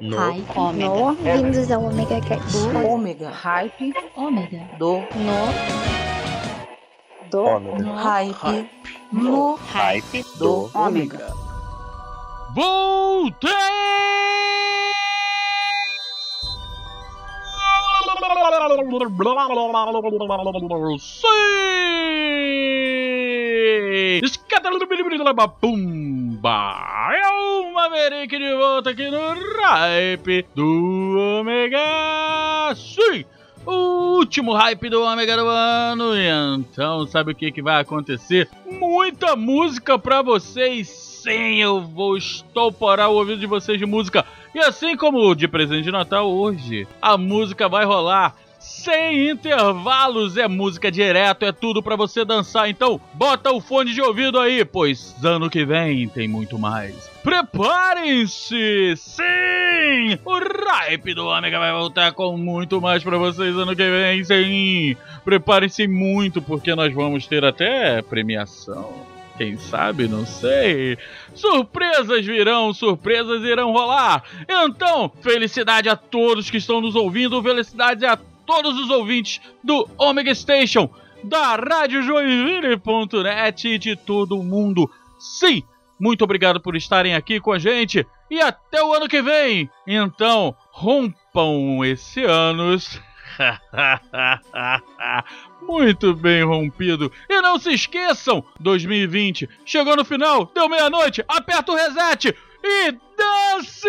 No. Hype. Ômega. No, vindos ao Omega Cast. Ômega. Hype. Ômega. Do. No, do, Ômega. Hype. No. Hype Do. do Ômega. Voltei! Sim! Escatalabimba! É Maverick de volta aqui no Hype do Omega! Sim! O último hype do Omega do ano. E então, sabe o que, que vai acontecer? Muita música pra vocês. Sim, eu vou estouporar o ouvido de vocês de música. E assim como de presente de Natal hoje, a música vai rolar sem intervalos. É música direto, é tudo pra você dançar. Então, bota o fone de ouvido aí, pois ano que vem tem muito mais. Preparem-se! Sim! O hype do Ômega vai voltar com muito mais pra vocês ano que vem, sim! Preparem-se muito, porque nós vamos ter até premiação. Quem sabe, não sei. Surpresas virão, surpresas irão rolar. Então, felicidade a todos que estão nos ouvindo, felicidade a todos os ouvintes do Omega Station, da Rádio Joinville.net e de todo mundo. Sim, muito obrigado por estarem aqui com a gente e até o ano que vem. Então, rompam esse anos. Muito bem rompido. E não se esqueçam, 2020 chegou no final, deu meia-noite, aperta o reset e dance!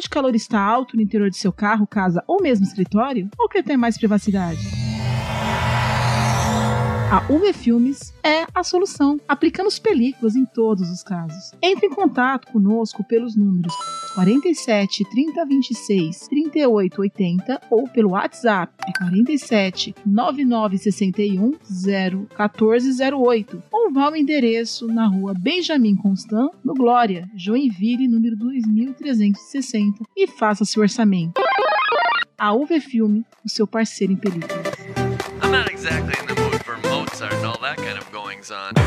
O nível de calor está alto no interior de seu carro, casa ou mesmo escritório? Ou quer ter mais privacidade? A UV Filmes é a solução, aplicando as películas em todos os casos. Entre em contato conosco pelos números 47 30 26 38 80 ou pelo WhatsApp é 47 99 61 0 14 08 ou vá ao endereço na rua Benjamin Constant, no Glória, Joinville, número 2360 e faça seu orçamento. A UV Filme, o seu parceiro em películas. I'm not exactly things on.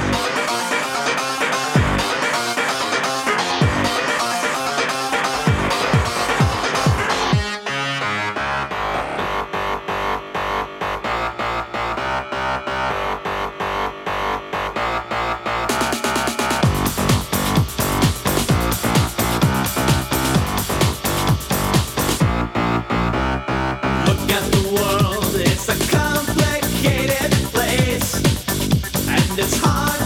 It's hard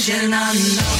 vision I know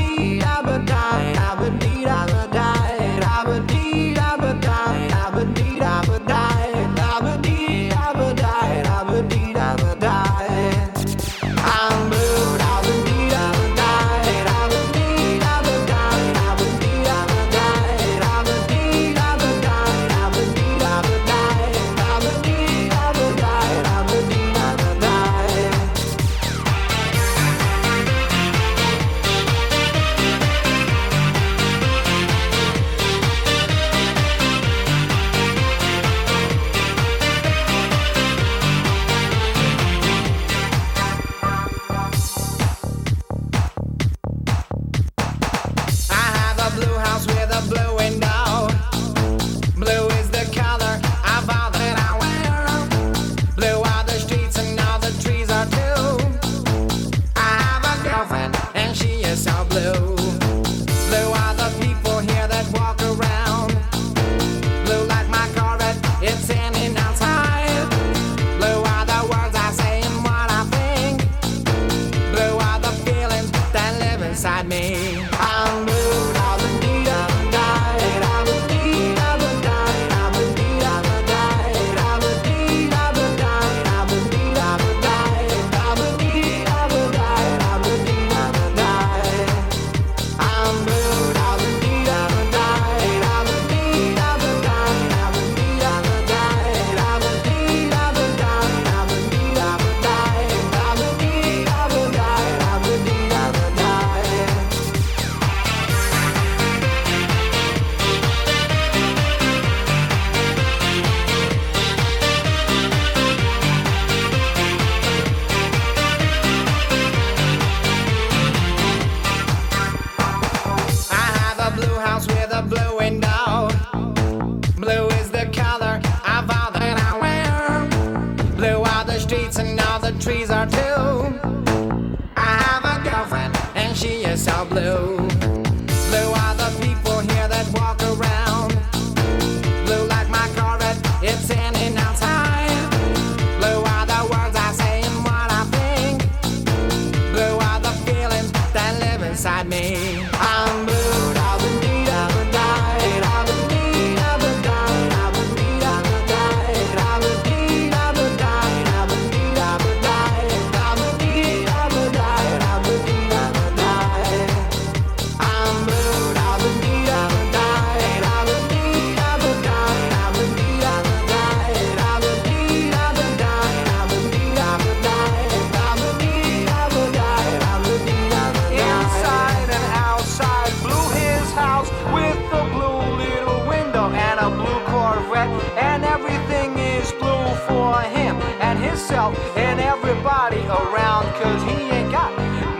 and everybody around, cause he ain't got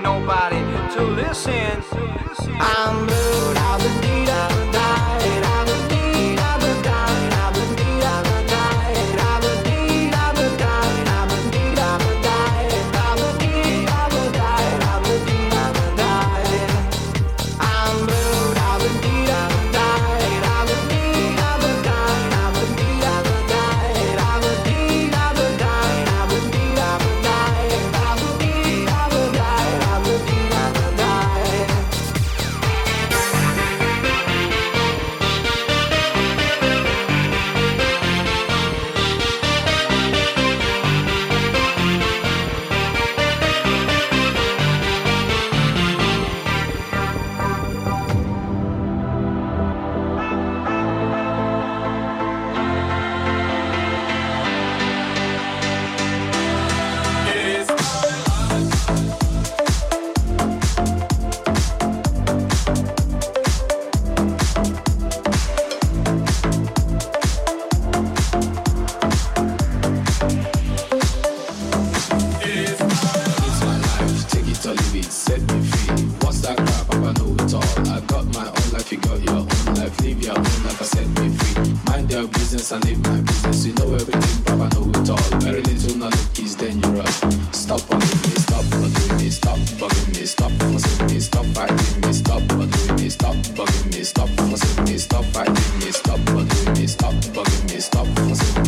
nobody to listen to. Listen. I'm blue. stop,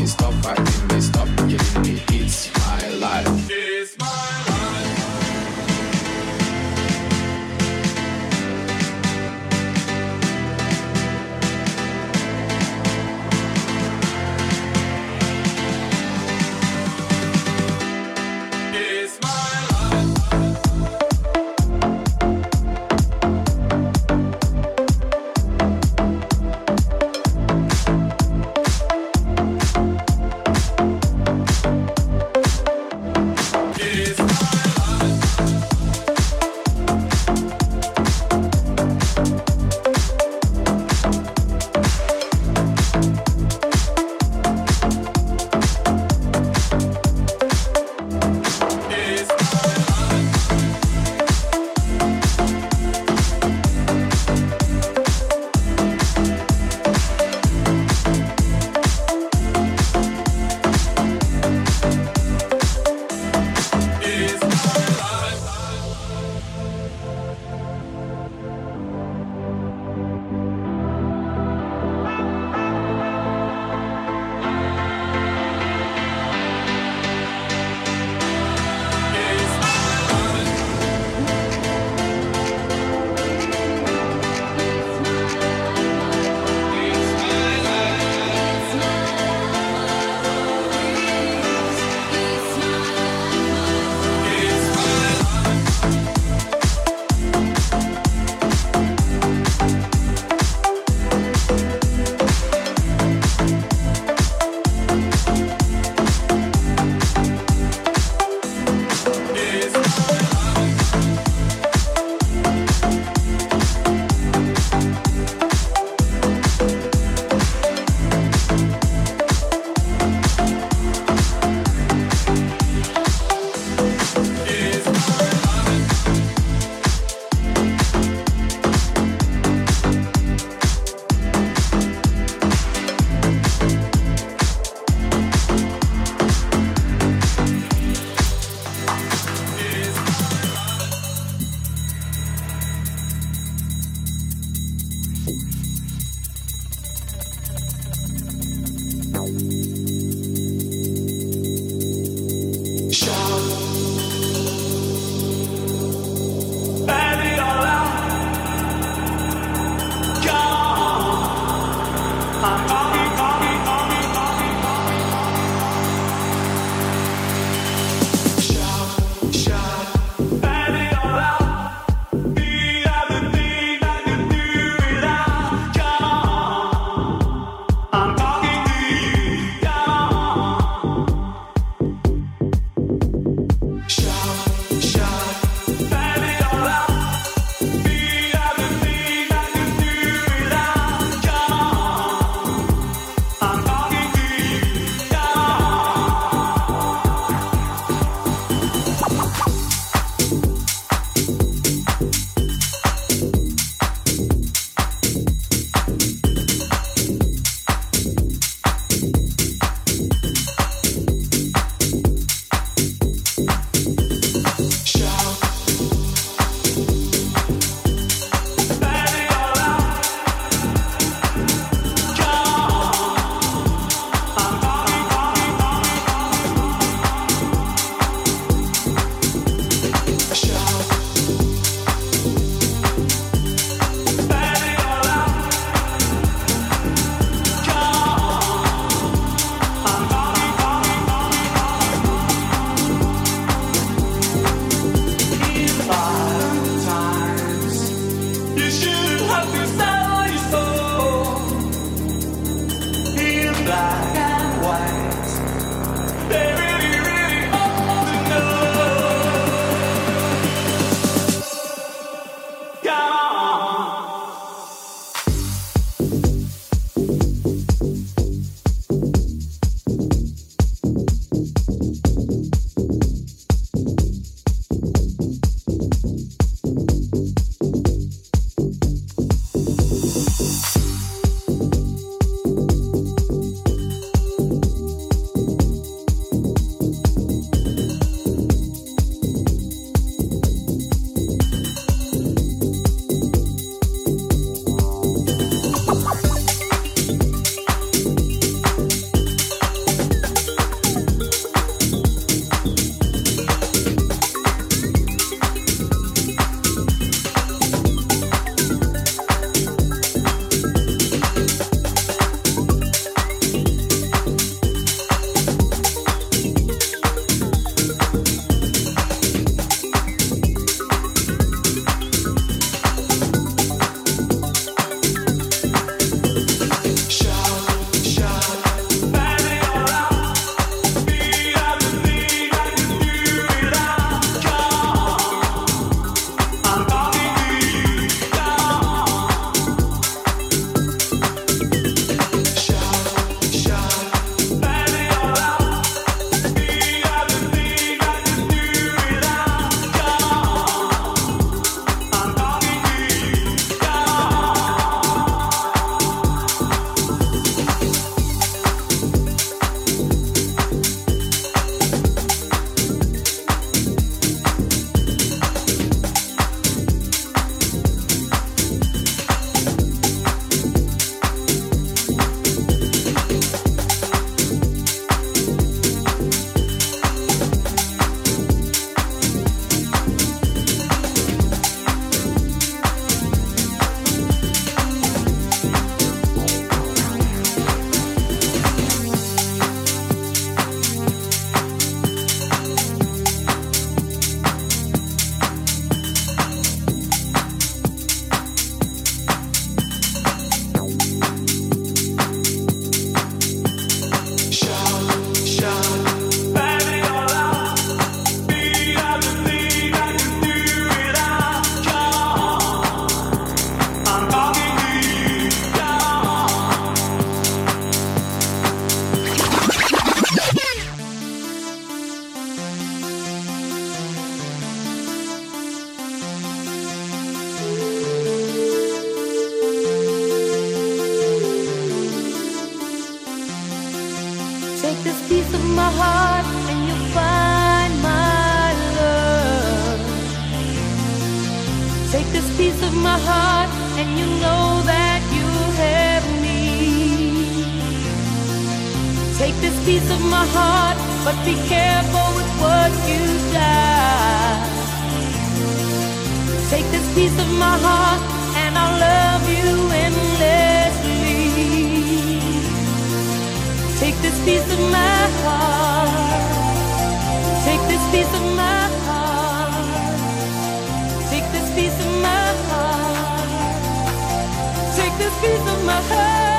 Take this piece of my heart, but be careful with what you die. Take this piece of my heart, and I'll love you endlessly. Take this piece of my heart. Take this piece of my heart. Take this piece of my heart. Take this piece of my heart.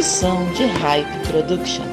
Edição de Hype Productions.